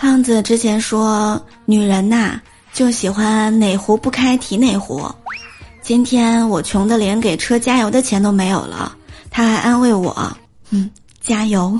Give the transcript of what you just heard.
胖子之前说女人呐，就喜欢哪壶不开提哪壶。今天我穷的连给车加油的钱都没有了，他还安慰我：嗯，加油。